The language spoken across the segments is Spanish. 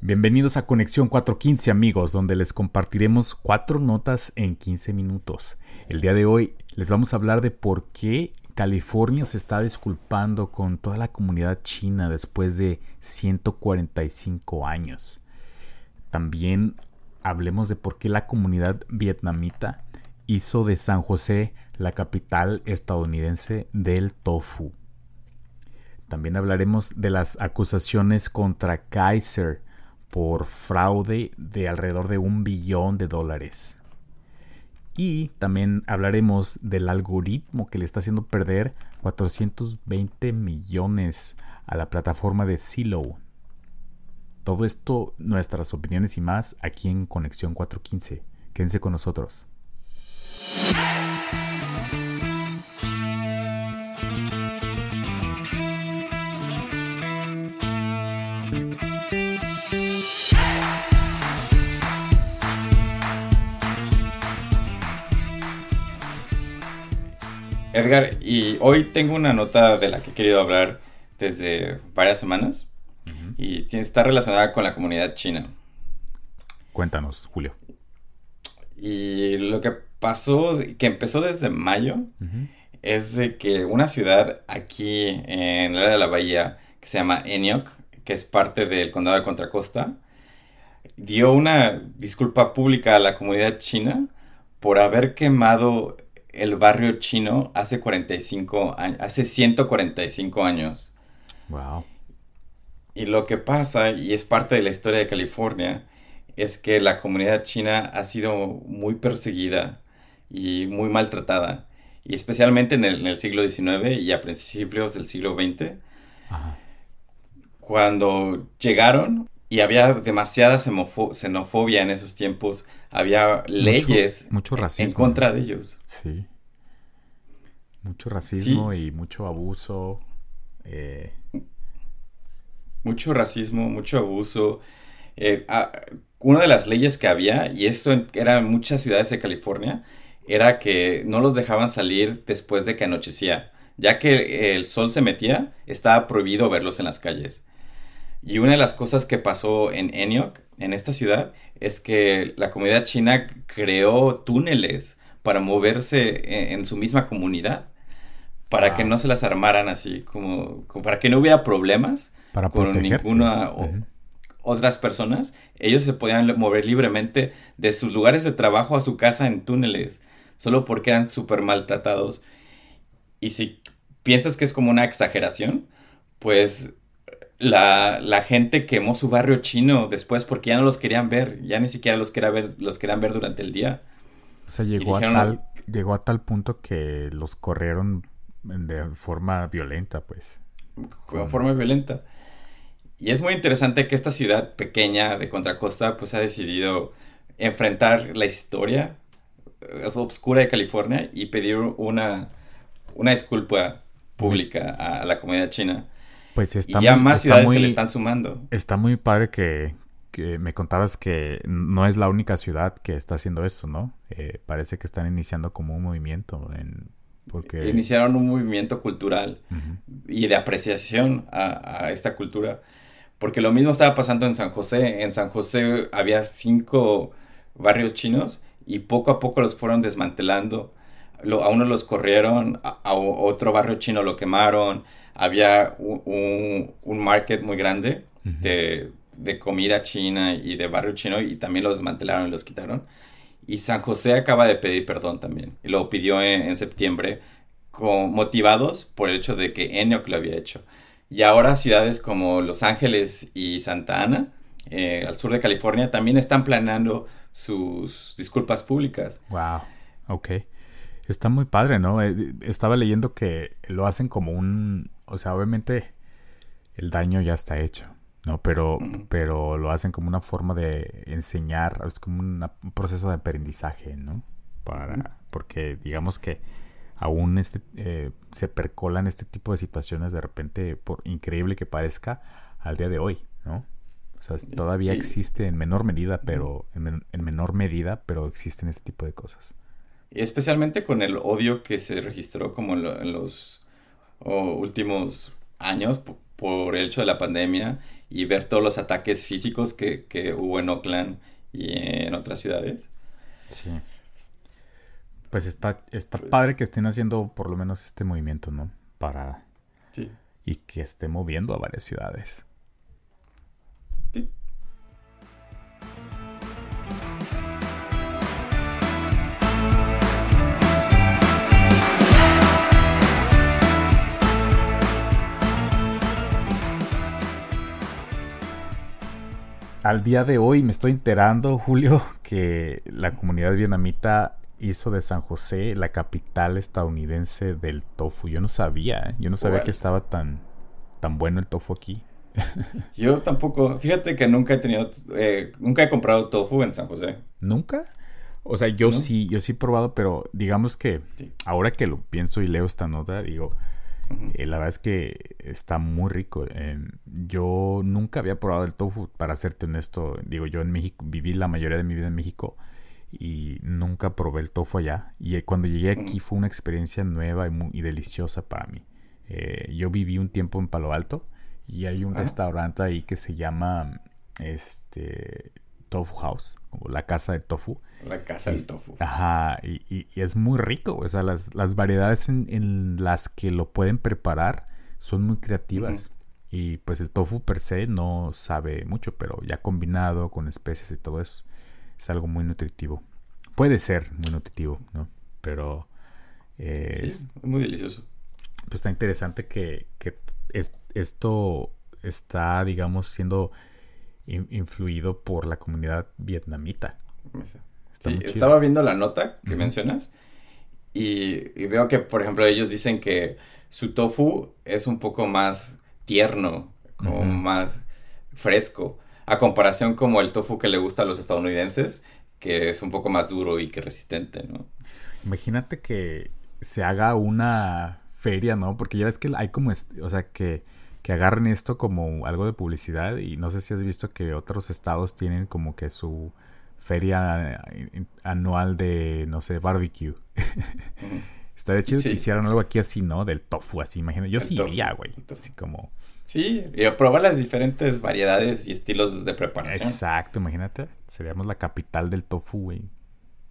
Bienvenidos a Conexión 415 amigos, donde les compartiremos cuatro notas en 15 minutos. El día de hoy les vamos a hablar de por qué California se está disculpando con toda la comunidad china después de 145 años. También hablemos de por qué la comunidad vietnamita hizo de San José la capital estadounidense del tofu. También hablaremos de las acusaciones contra Kaiser por fraude de alrededor de un billón de dólares. Y también hablaremos del algoritmo que le está haciendo perder 420 millones a la plataforma de Silo. Todo esto, nuestras opiniones y más aquí en Conexión 415. Quédense con nosotros. Edgar, y hoy tengo una nota de la que he querido hablar desde varias semanas y está relacionada con la comunidad china. Cuéntanos, Julio. Y lo que pasó, que empezó desde mayo, es de que una ciudad aquí en el área de la bahía que se llama Eniok, que es parte del condado de Contracosta, dio una disculpa pública a la comunidad china por haber quemado el barrio chino hace 45 años, hace 145 años. Wow. Y lo que pasa, y es parte de la historia de California, es que la comunidad china ha sido muy perseguida y muy maltratada. Y especialmente en el, siglo XIX y a principios del siglo XX. Cuando llegaron y había demasiada xenofobia en esos tiempos, había leyes mucho racismo, en contra de ellos. Sí. Mucho racismo y mucho abuso. Eh. Mucho racismo, mucho abuso. Eh, ah, una de las leyes que había, y esto era en muchas ciudades de California, era que no los dejaban salir después de que anochecía. Ya que el sol se metía, estaba prohibido verlos en las calles. Y una de las cosas que pasó en Eniok, en esta ciudad, es que la comunidad china creó túneles para moverse en, su misma comunidad, para que no se las armaran así, como, para que no hubiera problemas con ninguna otras personas. Ellos se podían mover libremente de sus lugares de trabajo a su casa en túneles, solo porque eran súper maltratados. Y si piensas que es como una exageración, pues la, la, gente quemó su barrio chino después porque ya no los querían ver, ya ni siquiera los querían ver, los querían ver durante el día. O sea, llegó, a tal, llegó a tal punto que los corrieron de forma violenta, pues. De forma violenta. Y es muy interesante que esta ciudad pequeña de Contracosta pues ha decidido enfrentar la historia eh, oscura de California y pedir una, una disculpa pública a la comunidad china pues está y ya más ciudades se le están sumando. Está muy padre que, me contabas que no es la única ciudad que está haciendo esto, ¿no? Eh, parece que están iniciando como un movimiento en, porque... Iniciaron un movimiento cultural y de apreciación a, esta cultura. Porque lo mismo estaba pasando en San José. En San José había cinco barrios chinos y poco a poco los fueron desmantelando. a uno los corrieron, a otro barrio chino lo quemaron, había un, un, market muy grande de, de, comida china y de barrio chino y también los desmantelaron y los quitaron. Y San José acaba de pedir perdón también. Y lo pidió en, septiembre con, motivados por el hecho de que Enoch lo había hecho. Y ahora ciudades como Los Ángeles y Santa Ana, eh, al sur de California, también están planeando sus disculpas públicas. Wow, ok. Está muy padre, ¿no? Eh, estaba leyendo que lo hacen como un, o sea, obviamente el daño ya está hecho, ¿no? Pero, pero lo hacen como una forma de enseñar, es como un proceso de aprendizaje, ¿no? Para, porque digamos que aún este, eh, se percolan este tipo de situaciones de repente, por increíble que parezca, al día de hoy, ¿no? O sea, todavía existe en menor medida, pero en, en menor medida, pero existen este tipo de cosas. Especialmente con el odio que se registró como en, los últimos años por el hecho de la pandemia y ver todos los ataques físicos que, que hubo en Oakland y en otras ciudades. Sí. Pues está, está padre que estén haciendo por lo menos este movimiento, ¿no? Para... Sí. Y que esté moviendo a varias ciudades. Al día de hoy me estoy enterando, Julio, que la comunidad vietnamita hizo de San José la capital estadounidense del tofu. Yo no sabía, ¿eh? yo no sabía que estaba tan, tan bueno el tofu aquí. Yo tampoco, fíjate que nunca he tenido, eh, nunca he comprado tofu en San José. ¿Nunca? O sea, yo ¿No? sí, yo sí he probado, pero digamos que Sí. ahora que lo pienso y leo esta nota, digo, Eh, la verdad es que está muy rico. Eh, yo nunca había probado el tofu, para serte honesto. Digo, yo en México, viví la mayoría de mi vida en México y nunca probé el tofu allá. Y eh, cuando llegué aquí fue una experiencia nueva y, muy, y deliciosa para mí. Eh, yo viví un tiempo en Palo Alto y hay un restaurante ahí que se llama este Tofu House, o la casa de tofu. La casa del tofu. Ajá, y, y- y es muy rico. O sea, las, las variedades en, en las que lo pueden preparar son muy creativas. Y pues el tofu per se no sabe mucho, pero ya combinado con especies y todo eso, es algo muy nutritivo. Puede ser muy nutritivo, ¿no? Pero eh, Sí, es- muy delicioso. pues está interesante que, que es- esto está, digamos, siendo influido por la comunidad vietnamita. Sí, estaba viendo la nota que mencionas y, y veo que, por ejemplo, ellos dicen que su tofu es un poco más tierno, como más fresco, a comparación como el tofu que le gusta a los estadounidenses, que es un poco más duro y que resistente, ¿no? Imagínate que se haga una feria, ¿no? Porque ya ves que hay como, o sea, que, que agarren esto como algo de publicidad y no sé si has visto que otros estados tienen como que su feria eh, anual de, no sé, barbecue. Estaría chido Sí. que hicieran algo aquí así, ¿no? Del tofu, así, imagínate. Yo El sí tofu, iría, güey. Así como... Sí, y probar las diferentes variedades y estilos de preparación. Exacto, imagínate. Seríamos la capital del tofu, güey.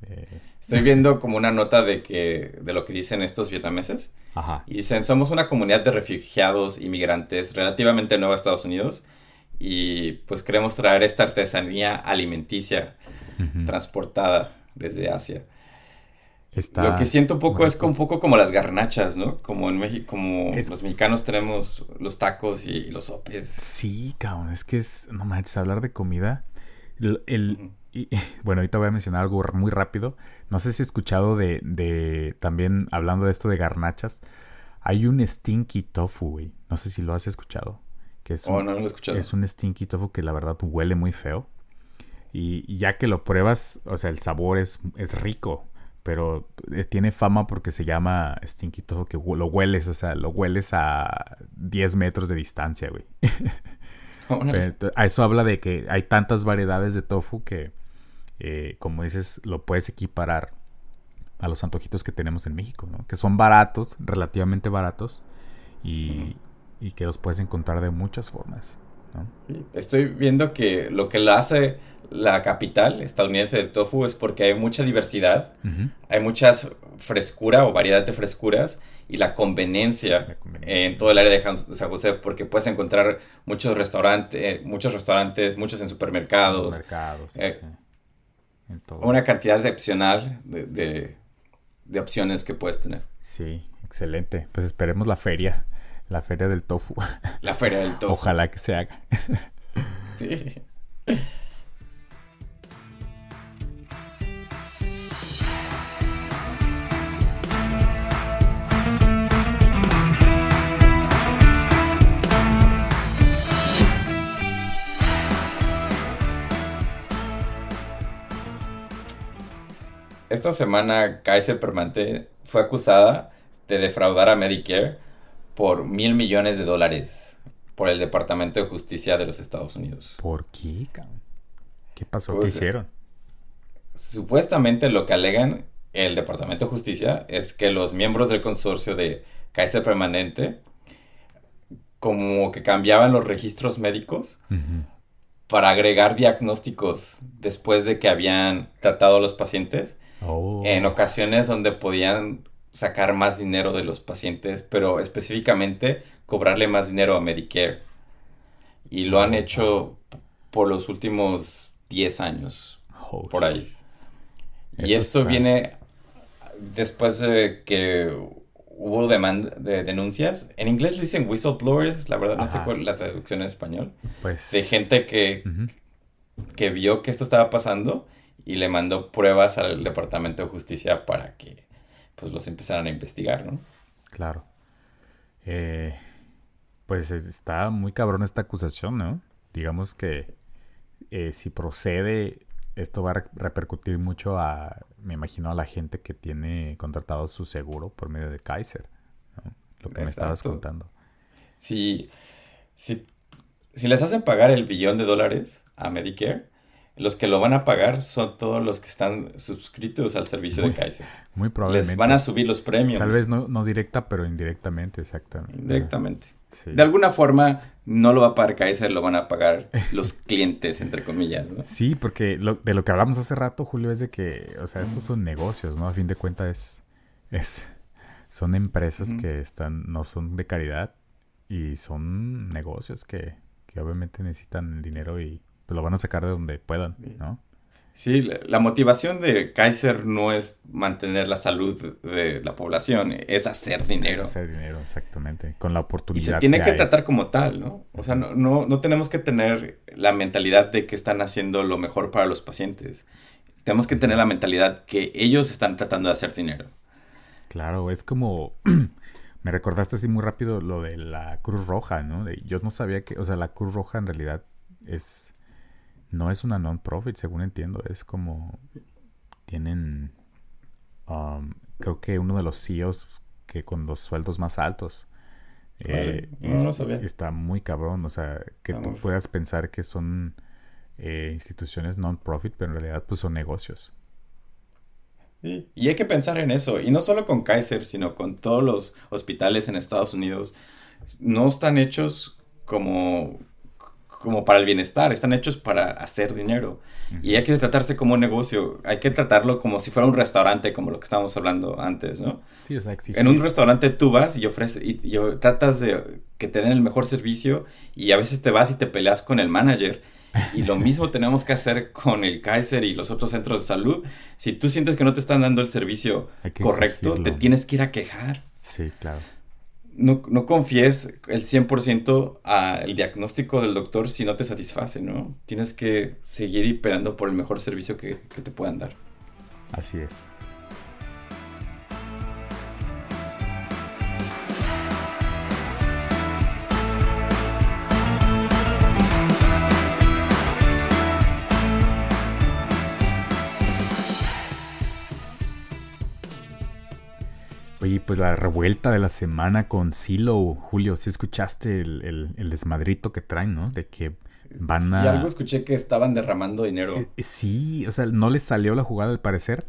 Eh, Estoy viendo como una nota de que de lo que dicen estos vietnameses. ajá. Y dicen, somos una comunidad de refugiados inmigrantes relativamente nueva a Estados Unidos y pues queremos traer esta artesanía alimenticia transportada desde Asia. Está Lo que siento un poco es un poco como las garnachas, ¿no? Como en México, como Es- los mexicanos tenemos los tacos y, y los sopes. Sí, cabrón, es que es, no manches, hablar de comida. El. Y- bueno, ahorita voy a mencionar algo muy rápido. No sé si has escuchado de, de, también hablando de esto de garnachas. Hay un stinky tofu, güey. No sé si lo has escuchado. Que es Oh, un, no lo he escuchado. es un stinky tofu que la verdad huele muy feo. Y, y ya que lo pruebas, o sea, el sabor es, es rico. Pero eh, tiene fama porque se llama stinky tofu que lo hueles, o sea, lo hueles a 10 metros de distancia, güey. Pero a eso habla de que hay tantas variedades de tofu que, eh, como dices, lo puedes equiparar a los antojitos que tenemos en México, ¿no? Que son baratos, relativamente baratos, y, y que los puedes encontrar de muchas formas, Estoy viendo que lo que lo hace la capital estadounidense del tofu es porque hay mucha diversidad, hay mucha frescura o variedad de frescuras y la conveniencia, La conveniencia. en todo el área de San José porque puedes encontrar muchos restaurantes, muchos restaurantes, muchos en supermercados, Mercados, sí, eh, sí. En una cantidad excepcional de, de, de opciones que puedes tener. Sí, excelente. Pues esperemos la feria, la feria del tofu. La feria del tofu. Ojalá que se haga. Sí. Esta semana Kaiser Permanente fue acusada de defraudar a Medicare por mil millones de dólares por el Departamento de Justicia de los Estados Unidos. ¿Por qué? ¿Qué pasó? ¿Qué Pues, eh, hicieron? Supuestamente lo que alegan el Departamento de Justicia es que los miembros del consorcio de Kaiser Permanente como que cambiaban los registros médicos para agregar diagnósticos después de que habían tratado a los pacientes. Oh. En ocasiones donde podían sacar más dinero de los pacientes, pero específicamente cobrarle más dinero a Medicare. Y lo han hecho por los últimos 10 años, Oh, por ahí. Y esto está- viene después de que hubo demanda de denuncias. En inglés le dicen whistleblowers, la verdad no sé cuál es la traducción en español. Pues. De gente que, que vio que esto estaba pasando y le mandó pruebas al Departamento de Justicia para que pues los empezaran a investigar, ¿no? Claro. Eh, pues es- está muy cabrón esta acusación, ¿no? Digamos que eh, si procede, esto va a re- repercutir mucho a, me imagino, a la gente que tiene contratado su seguro por medio de Kaiser, ¿no? Lo que me estabas contando. Si, si, si les hacen pagar el billón de dólares a Medicare, los que lo van a pagar son todos los que están suscritos al servicio de Kaiser. Muy probablemente. Les van a subir los premios. Tal vez no, no directa, pero indirectamente, exactamente. Directamente. Sí. De alguna forma, no lo va a pagar Kaiser, lo van a pagar los clientes, entre comillas, ¿no? Sí, porque lo- de lo que hablamos hace rato, Julio, es de que, o sea, estos son negocios, ¿no? A fin de cuentas es, es son empresas que están, no son de caridad y son negocios que, que obviamente necesitan el dinero y pues, lo van a sacar de donde puedan, ¿no? Sí, la, la motivación de Kaiser no es mantener la salud de la población, es hacer dinero. Es hacer dinero, exactamente, con la Y oportunidad se tiene que tratar como tal, ¿no? O sea, no, no, no tenemos que tener la mentalidad de que están haciendo lo mejor para los pacientes. Tenemos que tener la mentalidad que ellos están tratando de hacer dinero. Claro, es como... Me recordaste así muy rápido lo de la Cruz Roja, ¿no? De- yo no sabía que... O sea, la Cruz Roja en realidad es... No es una non-profit, según entiendo. Es como... Tienen... um, creo que uno de los CEOs que con los sueldos más altos. Vale, eh, no, no es- sabía. Está muy cabrón. O sea, que tú puedas pensar que son eh, instituciones non-profit, pero en realidad pues son negocios. Sí, Y hay que pensar en eso. Y no solo con Kaiser, sino con todos los hospitales en Estados Unidos. No están hechos como, como para el bienestar, están hechos para hacer dinero. Y hay que tratarse como un negocio. Hay que tratarlo como si fuera un restaurante, como lo que estábamos hablando antes, ¿no? Sí, o sea, exigir. En un restaurante tú vas y ofreces y, y tratas de que te den el mejor servicio y a veces te vas y te peleas con el manager. Y lo mismo tenemos que hacer con el Kaiser y los otros centros de salud. Si tú sientes que no te están dando el servicio correcto, te exigirlo. tienes que ir a quejar. Sí, claro. No, no confíes el 100% al diagnóstico del doctor si no te satisface, ¿no? Tienes que seguir y peleando por el mejor servicio que, que te puedan dar. Así es. Oye, pues la revuelta de la semana con Silo, Julio, si escuchaste el, el- el desmadrito que traen, ¿no? De que van a... Y algo escuché que estaban derramando dinero. Eh, eh, sí, o sea, no les salió la jugada al parecer.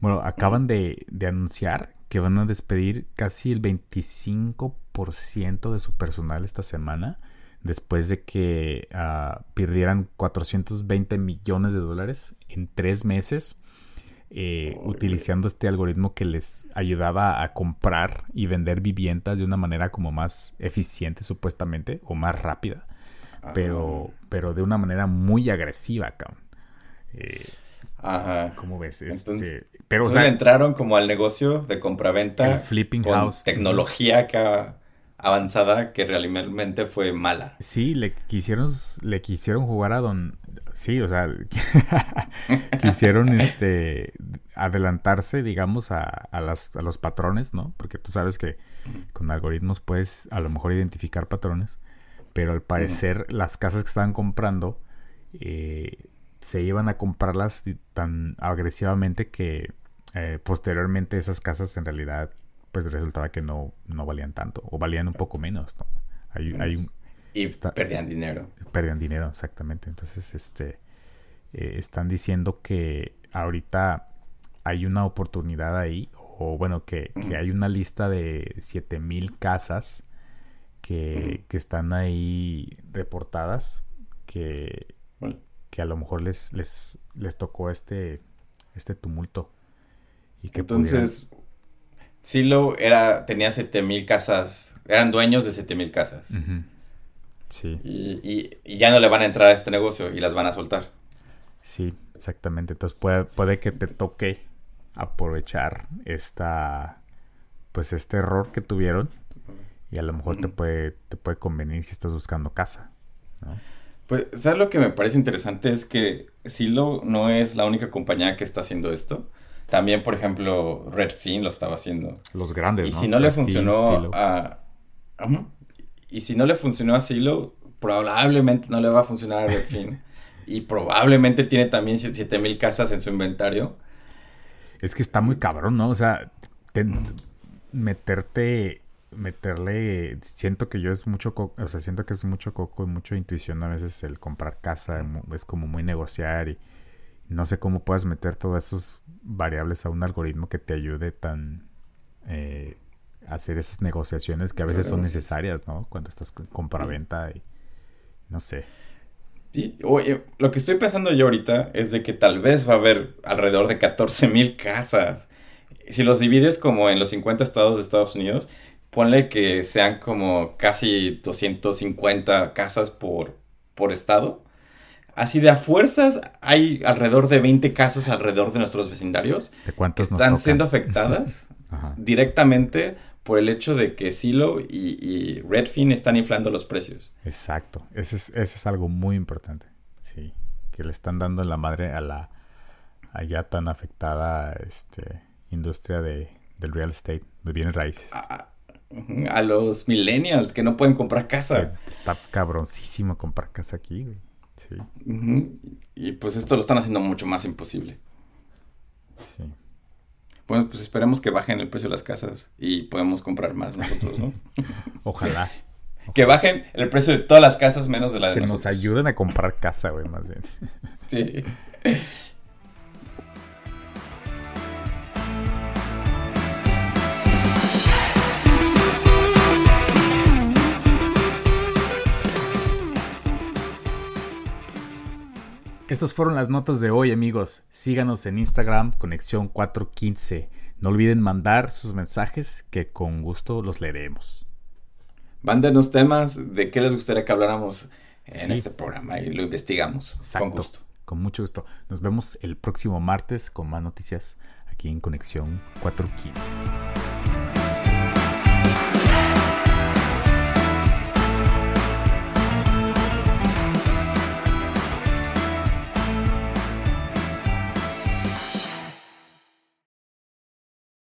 Bueno, acaban de, de anunciar que van a despedir casi el 25% de su personal esta semana después de que ah, perdieran 420 millones de dólares en tres meses eh, utilizando este algoritmo que les ayudaba a comprar y vender viviendas de una manera como más eficiente supuestamente o más rápida pero, pero de una manera muy agresiva, cabrón. Eh, Ajá. ¿Cómo ves? Este, Entonces- pero, o sea, entraron como al negocio de compraventa El flipping con house. tecnología acá avanzada que realmente fue mala. sí, le quisieron, le quisieron jugar a don... Sí, o sea, quisieron este adelantarse, digamos, a, a las, a los patrones, ¿no? Porque tú sabes que con algoritmos puedes a lo mejor identificar patrones, pero al parecer las casas que estaban comprando eh, se iban a comprarlas tan agresivamente que eh, posteriormente esas casas en realidad pues resultaba que no, no valían tanto o valían un poco menos, ¿no? Hay, hay un, Y Está- perdían dinero. perdían dinero, exactamente. Entonces, este, eh, están diciendo que ahorita hay una oportunidad ahí, o bueno, que, que Ujú. hay una lista de 7000 casas que, que están ahí reportadas que, que a lo mejor les, les, les tocó este, este tumulto. Y que Entonces, Silo era, tenía 7000 casas, eran dueños de 7000 casas. Sí. Y, y, ya no le van a entrar a este negocio y las van a soltar. Sí, exactamente. Entonces puede, puede que te toque aprovechar esta pues este error que tuvieron y a lo mejor te puede te puede convenir si estás buscando casa pues sabes lo que me parece interesante es que Silo no es la única compañía que está haciendo esto también por ejemplo Redfin lo estaba haciendo. Los grandes y si no le funcionó a y si no le funcionó a Silo probablemente no le va a funcionar a Redfin y probablemente tiene también 7000 casas en su inventario. Es que está muy cabrón, ¿no? O sea, meterte, meterle, siento que yo es mucho, coco, o sea, siento que es mucho coco y mucha intuición a veces el comprar casa, es como muy negociar y no sé cómo puedas meter todas esas variables a un algoritmo que te ayude tan... Eh, hacer esas negociaciones que a veces son necesarias, ¿no? Cuando estás compra-venta y no sé. Y, oye, lo que estoy pensando yo ahorita es de que tal vez va a haber alrededor de 14 mil casas. Si los divides como en los 50 estados de Estados Unidos, ponle que sean como casi 250 casas por, por estado. Así de a fuerzas hay alrededor de 20 casas alrededor de nuestros vecindarios ¿De cuántas que están siendo afectadas directamente por el hecho de que Silo y, Redfin están inflando los precios. Exacto, ese es, ese es algo muy importante, sí, que le están dando la madre a la allá tan afectada este, industria de, del real estate, de bienes raíces. A, los millennials que no pueden comprar casa. Está cabroncísimo comprar casa aquí, güey. Sí. Y pues esto lo están haciendo mucho más imposible. Sí. Bueno, pues esperemos que bajen el precio de las casas y podemos comprar más nosotros, ¿no? Ojalá. Que bajen el precio de todas las casas menos de la de Que nos ayuden a comprar casa, güey, más bien. Sí. Estas fueron las notas de hoy, amigos. Síganos en Instagram, Conexión 415. No olviden mandar sus mensajes que con gusto los leeremos. Mándenos temas de qué les gustaría que habláramos en este programa y lo investigamos con gusto. Con mucho gusto. Nos vemos el próximo martes con más noticias aquí en Conexión 415.